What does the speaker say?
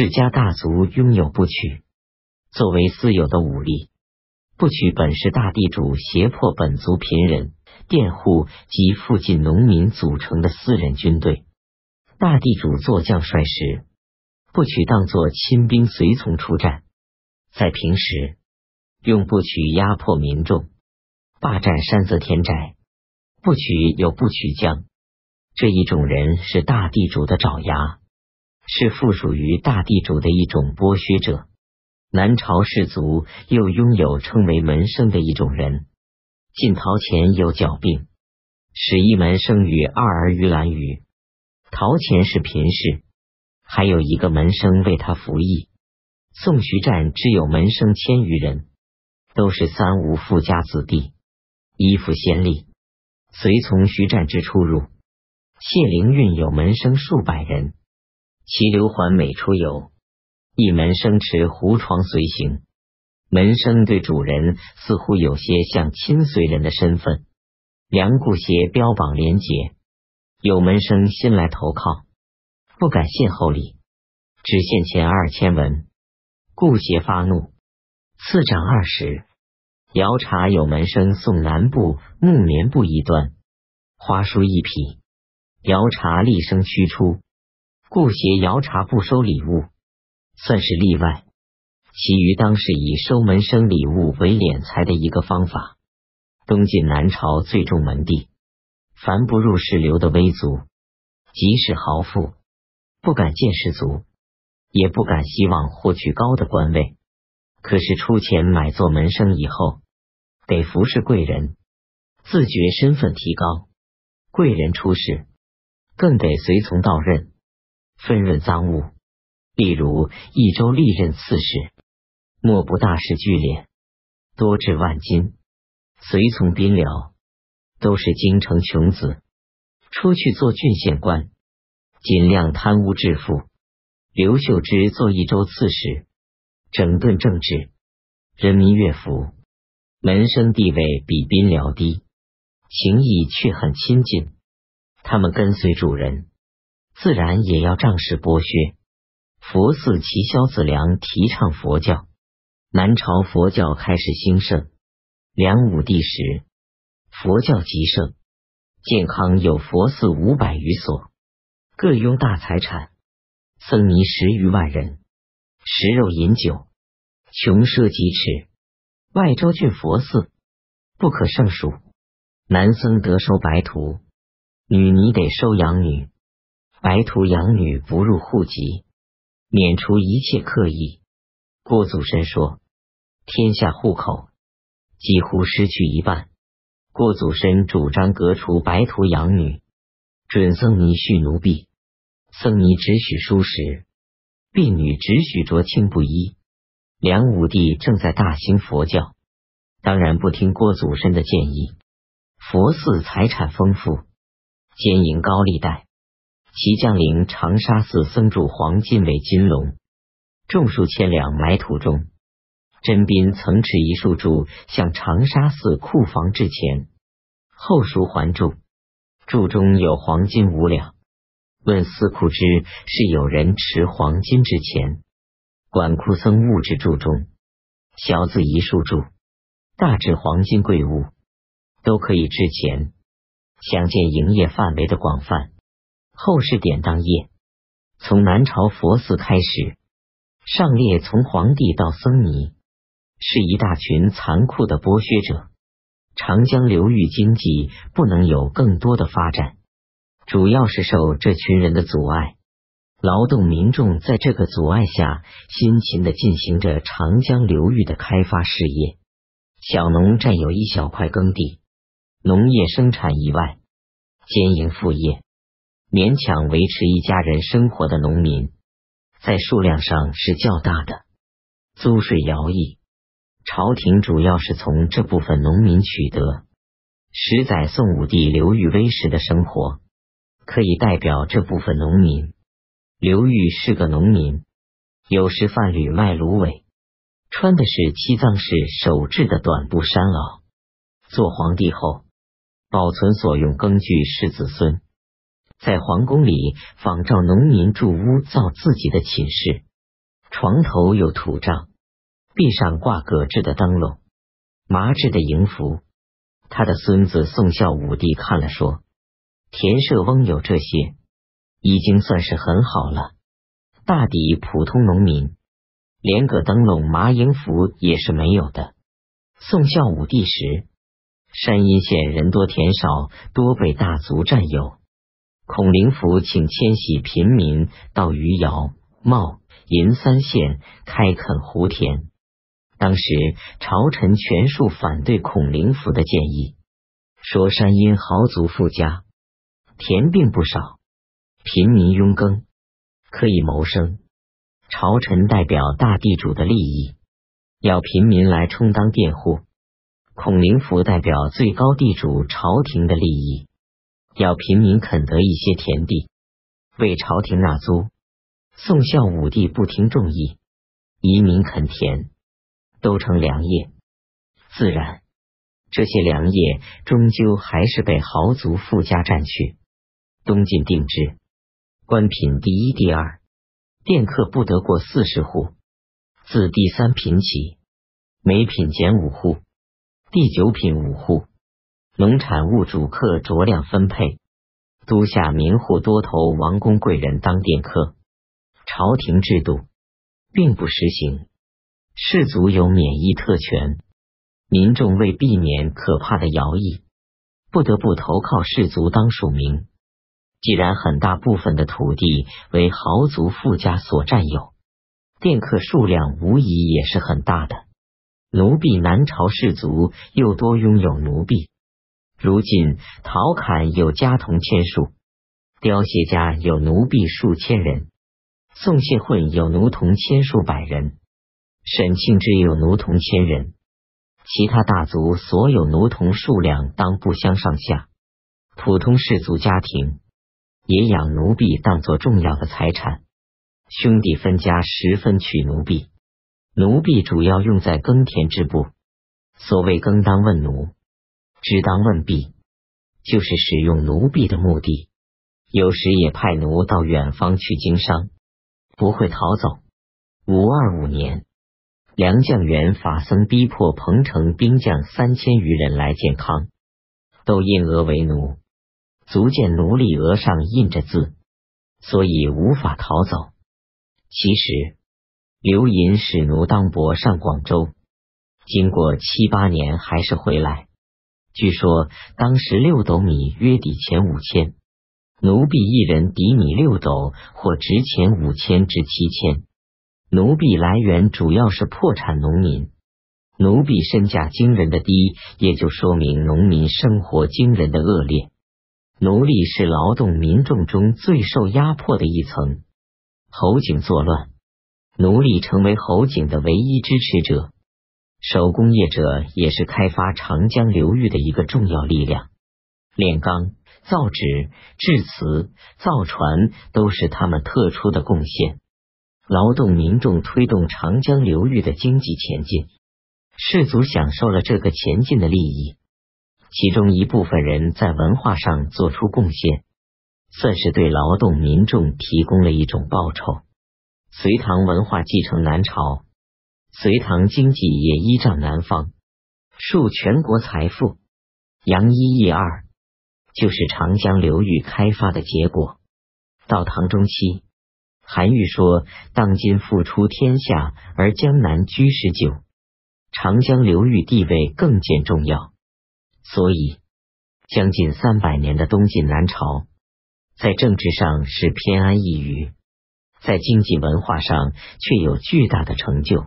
世家大族拥有部曲，作为私有的武力。部曲本是大地主胁迫本族贫人、佃户及附近农民组成的私人军队。大地主做将帅时，部曲当作亲兵随从出战。在平时，用部曲压迫民众，霸占山泽田宅。部曲有部曲将，这一种人是大地主的爪牙，是附属于大地主的一种剥削者。南朝士族又拥有称为门生的一种人。晋陶潜有脚病，使一门生与二儿于兰于。陶潜是贫士，还有一个门生为他服役。宋徐战只有门生千余人，都是三无富家子弟，依附先例，随从徐战之出入。谢灵运有门生数百人，其刘环每出游。一门生持胡床随行，门生对主人似乎有些像亲随人的身份。梁顾协标榜廉洁，有门生新来投靠，不敢献厚礼，只献钱二千文。顾协发怒，赐长二十。摇茶有门生送南部木棉布一端，花书一匹，摇茶厉声驱出。顾协摇茶不收礼物。算是例外，其余当是以收门生礼物为敛财的一个方法。东晋南朝最重门第，凡不入世流的微族，即使豪富，不敢见士族，也不敢希望获取高的官位。可是出钱买做门生以后，得服侍贵人，自觉身份提高。贵人出世，更得随从到任，分润赃物。例如益州历任刺史，莫不大事聚敛，多至万金。随从宾僚都是京城穷子，出去做郡县官，尽量贪污致富。刘秀之做益州刺史，整顿政治，人民乐府，门生地位比宾僚低，情谊却很亲近。他们跟随主人，自然也要仗势剥削。佛寺齐萧子良提倡佛教，南朝佛教开始兴盛。梁武帝时，佛教极盛，健康有佛寺五百余所，各拥大财产，僧尼十余万人，食肉饮酒，穷奢极侈。外州郡佛寺不可胜数，男僧得收白徒，女尼得收养女，白徒养女不入户籍。免除一切刻意。郭祖深说：“天下户口几乎失去一半。”郭祖深主张革除白徒养女，准僧尼蓄奴婢，僧尼只许书食，婢女只许着青布衣。梁武帝正在大兴佛教，当然不听郭祖深的建议。佛寺财产丰富，兼营高利贷。其将领长沙寺僧住黄金为金龙，种数千两埋土中。真宾曾持一束柱向长沙寺库房致钱，后赎还柱，柱中有黄金五两。问司库之是有人持黄金之钱，管库僧物质柱中，小字一束柱，大至黄金贵物，都可以致钱。想见营业范围的广泛。后世典当业，从南朝佛寺开始，上列从皇帝到僧尼，是一大群残酷的剥削者。长江流域经济不能有更多的发展，主要是受这群人的阻碍。劳动民众在这个阻碍下，辛勤的进行着长江流域的开发事业。小农占有一小块耕地，农业生产以外，兼营副业。勉强维持一家人生活的农民，在数量上是较大的。租税徭役，朝廷主要是从这部分农民取得。十载宋武帝刘裕威时的生活，可以代表这部分农民。刘裕是个农民，有时贩履卖芦苇，穿的是七藏式手制的短布衫袄。做皇帝后，保存所用耕具是子孙。在皇宫里仿照农民住屋造自己的寝室，床头有土帐，壁上挂葛制的灯笼，麻制的迎服。他的孙子宋孝武帝看了说：“田舍翁有这些，已经算是很好了。大抵普通农民，连个灯笼、麻迎服也是没有的。”宋孝武帝时，山阴县人多田少，多被大族占有。孔灵甫请迁徙平民到余姚、茂、银三县开垦湖田。当时朝臣全数反对孔灵甫的建议，说山阴豪族富家，田并不少，平民拥耕可以谋生。朝臣代表大地主的利益，要平民来充当佃户。孔灵甫代表最高地主朝廷的利益。要平民垦得一些田地，为朝廷纳租。宋孝武帝不听众议，移民垦田，都成粮业。自然，这些粮业终究还是被豪族富家占去。东晋定制，官品第一、第二，佃客不得过四十户。自第三品起，每品减五户，第九品五户。农产物主客酌量分配，都下民户多投王公贵人当佃客。朝廷制度并不实行，士族有免疫特权，民众为避免可怕的徭役，不得不投靠士族当庶民。既然很大部分的土地为豪族富家所占有，佃客数量无疑也是很大的。奴婢南朝士族又多拥有奴婢。如今陶侃有家童千数，雕鞋家有奴婢数千人，宋谢混有奴童千数百人，沈庆之有奴童千人，其他大族所有奴童数量当不相上下。普通士族家庭也养奴婢当做重要的财产，兄弟分家十分取奴婢，奴婢主要用在耕田织布，所谓耕当问奴。只当问婢，就是使用奴婢的目的。有时也派奴到远方去经商，不会逃走。五二五年，梁将元法僧逼迫彭城兵将三千余人来建康，都印额为奴，足见奴隶额上印着字，所以无法逃走。其实，刘寅使奴当伯上广州，经过七八年还是回来。据说当时六斗米约抵钱五千，奴婢一人抵米六斗，或值钱五千至七千。奴婢来源主要是破产农民，奴婢身价惊人的低，也就说明农民生活惊人的恶劣。奴隶是劳动民众中最受压迫的一层。侯景作乱，奴隶成为侯景的唯一支持者。手工业者也是开发长江流域的一个重要力量，炼钢、造纸、制瓷、造船都是他们特殊的贡献。劳动民众推动长江流域的经济前进，士族享受了这个前进的利益。其中一部分人在文化上做出贡献，算是对劳动民众提供了一种报酬。隋唐文化继承南朝。隋唐经济也依仗南方，数全国财富。杨一益二就是长江流域开发的结果。到唐中期，韩愈说：“当今复出天下，而江南居十九，长江流域地位更见重要。”所以，将近三百年的东晋南朝，在政治上是偏安一隅，在经济文化上却有巨大的成就。